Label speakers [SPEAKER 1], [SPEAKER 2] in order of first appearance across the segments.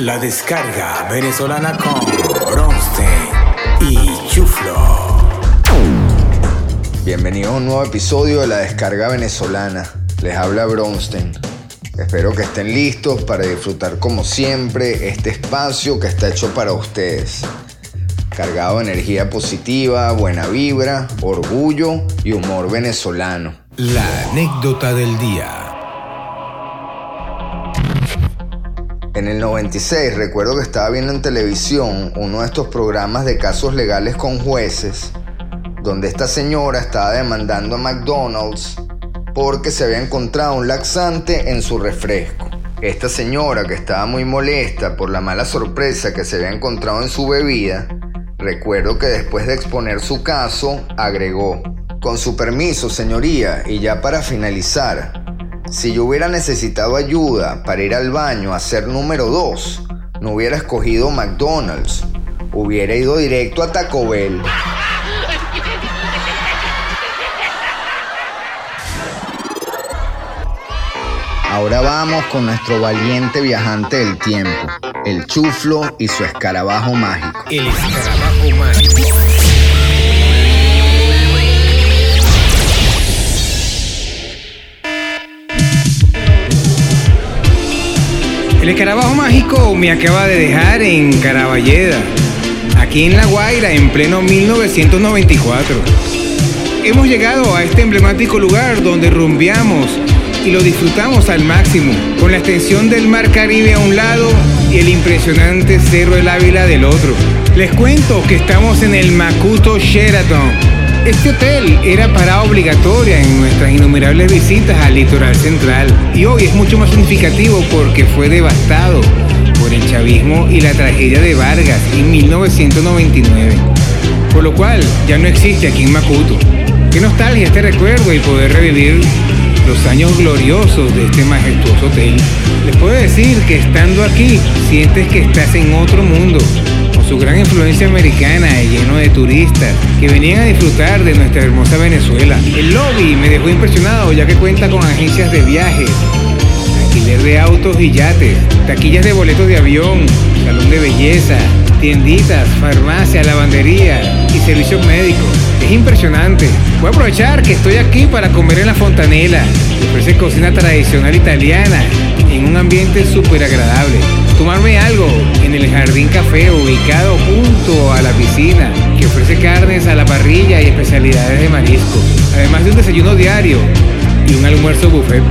[SPEAKER 1] La descarga venezolana con Bronstein y Chuflo.
[SPEAKER 2] Bienvenidos a un nuevo episodio de la descarga venezolana. Les habla Bronstein. Espero que estén listos para disfrutar como siempre este espacio que está hecho para ustedes. Cargado de energía positiva, buena vibra, orgullo y humor venezolano.
[SPEAKER 1] La anécdota del día.
[SPEAKER 2] En el 96 recuerdo que estaba viendo en televisión uno de estos programas de casos legales con jueces, donde esta señora estaba demandando a McDonald's porque se había encontrado un laxante en su refresco. Esta señora que estaba muy molesta por la mala sorpresa que se había encontrado en su bebida, recuerdo que después de exponer su caso, agregó, con su permiso señoría, y ya para finalizar, si yo hubiera necesitado ayuda para ir al baño a ser número 2, no hubiera escogido McDonald's, hubiera ido directo a Taco Bell. Ahora vamos con nuestro valiente viajante del tiempo, el chuflo y su escarabajo mágico.
[SPEAKER 1] El escarabajo mágico. El escarabajo mágico me acaba de dejar en Caraballeda, aquí en La Guaira, en pleno 1994. Hemos llegado a este emblemático lugar donde rumbeamos y lo disfrutamos al máximo, con la extensión del mar Caribe a un lado y el impresionante Cerro del Ávila del otro. Les cuento que estamos en el Macuto Sheraton. Este hotel era parada obligatoria en nuestras innumerables visitas al litoral central y hoy es mucho más significativo porque fue devastado por el chavismo y la tragedia de Vargas en 1999, por lo cual ya no existe aquí en Macuto. Qué nostalgia este recuerdo y poder revivir los años gloriosos de este majestuoso hotel. Les puedo decir que estando aquí sientes que estás en otro mundo, con su gran influencia americana y lleno de turistas que venían a disfrutar de nuestra hermosa Venezuela. El lobby me dejó impresionado ya que cuenta con agencias de viajes, alquiler de autos y yates, taquillas de boletos de avión, salón de belleza, tienditas, farmacia, lavandería y servicios médicos. Es impresionante. Voy a aprovechar que estoy aquí para comer en la fontanela. ofrece cocina tradicional italiana en un ambiente súper agradable. Tomarme algo en el Jardín Café ubicado junto a la piscina que ofrece carnes a la parrilla y especialidades de marisco. Además de un desayuno diario y un almuerzo buffet.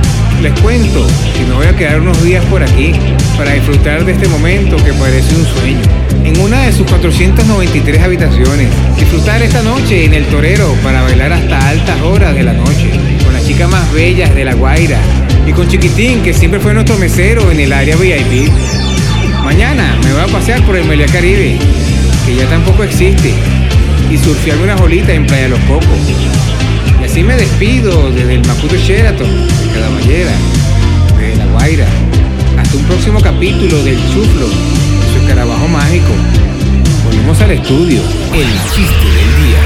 [SPEAKER 1] Les cuento que me voy a quedar unos días por aquí para disfrutar de este momento que parece un sueño. En una de sus 493 habitaciones, disfrutar esta noche en el torero para bailar hasta altas horas de la noche, con las chicas más bellas de La Guaira y con Chiquitín que siempre fue nuestro mesero en el área VIP. Mañana me voy a pasear por el Meliá Caribe, que ya tampoco existe, y surfearme unas olitas en Playa Los Cocos. Y así me despido desde el Macuto Sheraton, de Cadaballera, desde La Guaira. Hasta un próximo capítulo del Chuflo, su escarabajo mágico. Volvemos al estudio. El chiste del día.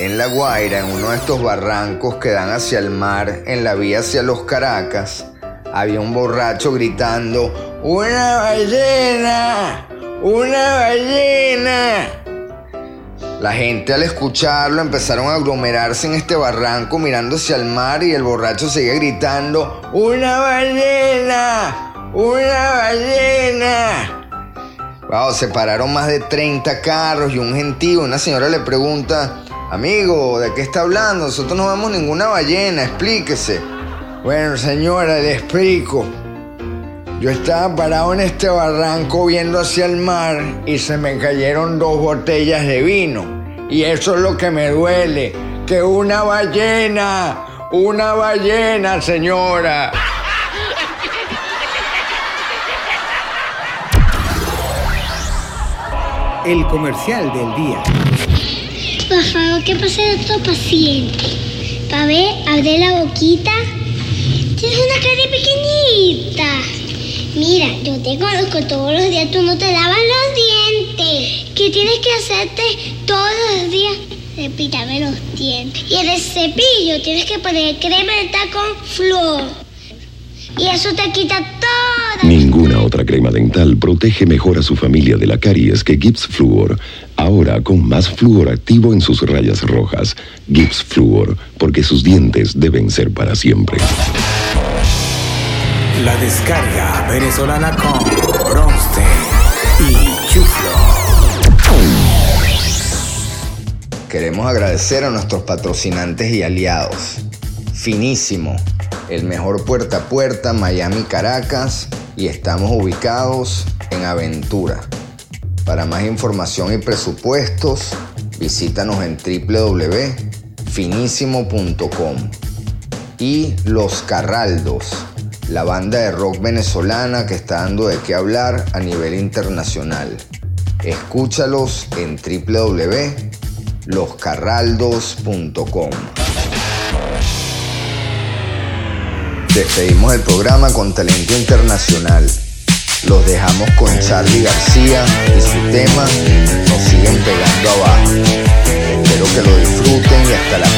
[SPEAKER 2] En La Guaira, en uno de estos barrancos que dan hacia el mar, en la vía hacia los Caracas, había un borracho gritando, ¡Una ballena! ¡Una ballena! La gente al escucharlo empezaron a aglomerarse en este barranco mirando hacia el mar y el borracho seguía gritando, ¡Una ballena! ¡Una ballena! Wow, se pararon más de 30 carros y un gentío. Una señora le pregunta, amigo, ¿de qué está hablando? Nosotros no vemos ninguna ballena, explíquese. Bueno, señora, le explico. Yo estaba parado en este barranco viendo hacia el mar y se me cayeron dos botellas de vino. Y eso es lo que me duele, que una ballena, una ballena, señora.
[SPEAKER 1] El comercial del día.
[SPEAKER 3] Por favor, que pase otro paciente. Pa' ver, abre la boquita. Tienes una cara pequeñita. Mira, yo te conozco todos los días, tú no te lavas los dientes. ¿Qué tienes que hacerte todos los días? Cepillarme los dientes. Y en el cepillo tienes que poner crema dental con flor. Eso te quita toda.
[SPEAKER 4] Ninguna otra crema dental protege mejor a su familia de la caries que Gibbs Fluor. Ahora con más flúor activo en sus rayas rojas. Gibbs Fluor, porque sus dientes deben ser para siempre.
[SPEAKER 5] La descarga venezolana con Bronstein y Chuflo.
[SPEAKER 2] Queremos agradecer a nuestros patrocinantes y aliados. Finísimo, el mejor puerta a puerta Miami Caracas y estamos ubicados en Aventura. Para más información y presupuestos, visítanos en www.finísimo.com. Y Los Carraldos, la banda de rock venezolana que está dando de qué hablar a nivel internacional. Escúchalos en www.loscarraldos.com. Despedimos el programa con talento internacional. Los dejamos con Charlie García y su tema Nos siguen pegando abajo. Espero que lo disfruten y hasta la próxima.